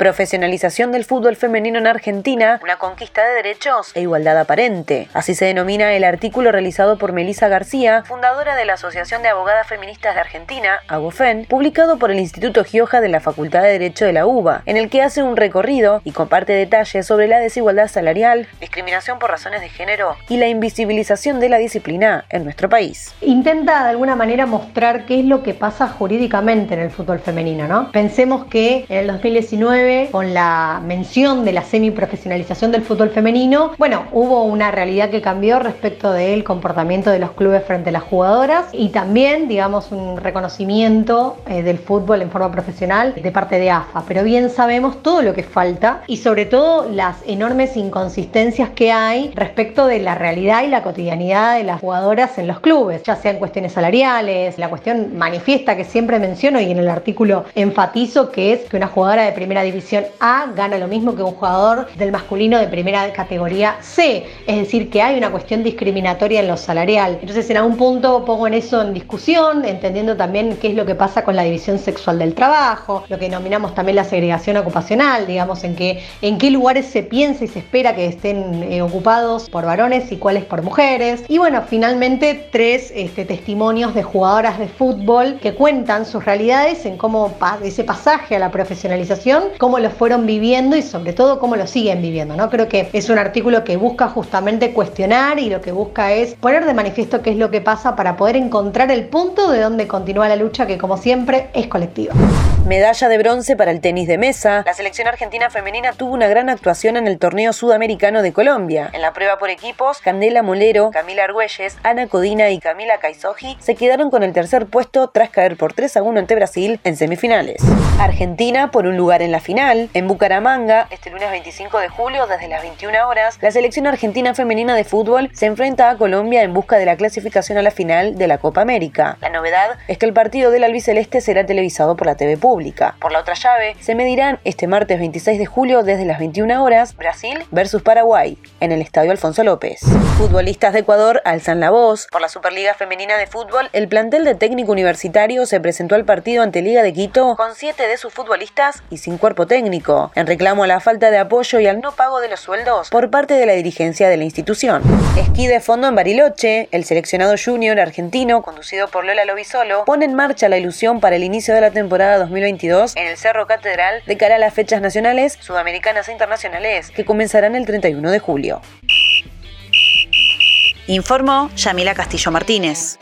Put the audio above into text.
Profesionalización del fútbol femenino en Argentina, una conquista de derechos e igualdad aparente. Así se denomina el artículo realizado por Melisa García, fundadora de la Asociación de Abogadas Feministas de Argentina, AGOFEN, publicado por el Instituto Gioja de la Facultad de Derecho de la UBA, en el que hace un recorrido y comparte detalles sobre la desigualdad salarial, discriminación por razones de género y la invisibilización de la disciplina en nuestro país. Intenta de alguna manera mostrar qué es lo que pasa jurídicamente en el fútbol femenino, ¿no? Pensemos que en el 2019 con la mención de la semiprofesionalización del fútbol femenino, bueno, hubo una realidad que cambió respecto del comportamiento de los clubes frente a las jugadoras y también, digamos, un reconocimiento eh, del fútbol en forma profesional de parte de AFA. Pero bien sabemos todo lo que falta y sobre todo las enormes inconsistencias que hay respecto de la realidad y la cotidianidad de las jugadoras en los clubes, ya sean cuestiones salariales, la cuestión manifiesta que siempre menciono y en el artículo enfatizo que es que una jugadora de primera división a gana lo mismo que un jugador del masculino de primera categoría C. Es decir, que hay una cuestión discriminatoria en lo salarial. Entonces, en algún punto pongo en eso en discusión, entendiendo también qué es lo que pasa con la división sexual del trabajo, lo que denominamos también la segregación ocupacional, digamos, en, que, en qué lugares se piensa y se espera que estén eh, ocupados por varones y cuáles por mujeres. Y bueno, finalmente tres este, testimonios de jugadoras de fútbol que cuentan sus realidades en cómo ese pasaje a la profesionalización, cómo lo fueron viviendo y sobre todo cómo lo siguen viviendo. ¿no? Creo que es un artículo que busca justamente cuestionar y lo que busca es poner de manifiesto qué es lo que pasa para poder encontrar el punto de donde continúa la lucha que como siempre es colectiva. Medalla de bronce para el tenis de mesa. La selección argentina femenina tuvo una gran actuación en el torneo sudamericano de Colombia. En la prueba por equipos, Candela Molero, Camila Argüelles, Ana Codina y Camila Caisoji se quedaron con el tercer puesto tras caer por 3 a 1 ante Brasil en semifinales. Argentina por un lugar en la final en Bucaramanga, este lunes 25 de julio, desde las 21 horas, la selección argentina femenina de fútbol se enfrenta a Colombia en busca de la clasificación a la final de la Copa América. La novedad es que el partido del albiceleste será televisado por la TV pública. Por la otra llave, se medirán este martes 26 de julio desde las 21 horas Brasil versus Paraguay en el Estadio Alfonso López. Futbolistas de Ecuador alzan la voz. Por la Superliga Femenina de Fútbol, el plantel de técnico universitario se presentó al partido ante Liga de Quito con siete de sus futbolistas y sin cuerpo técnico, en reclamo a la falta de apoyo y al no pago de los sueldos por parte de la dirigencia de la institución. Esquí de fondo en Bariloche, el seleccionado junior argentino, conducido por Lola Lobisolo, pone en marcha la ilusión para el inicio de la temporada 2022 en el Cerro Catedral de cara a las fechas nacionales, sudamericanas e internacionales que comenzarán el 31 de julio. Informó Yamila Castillo Martínez.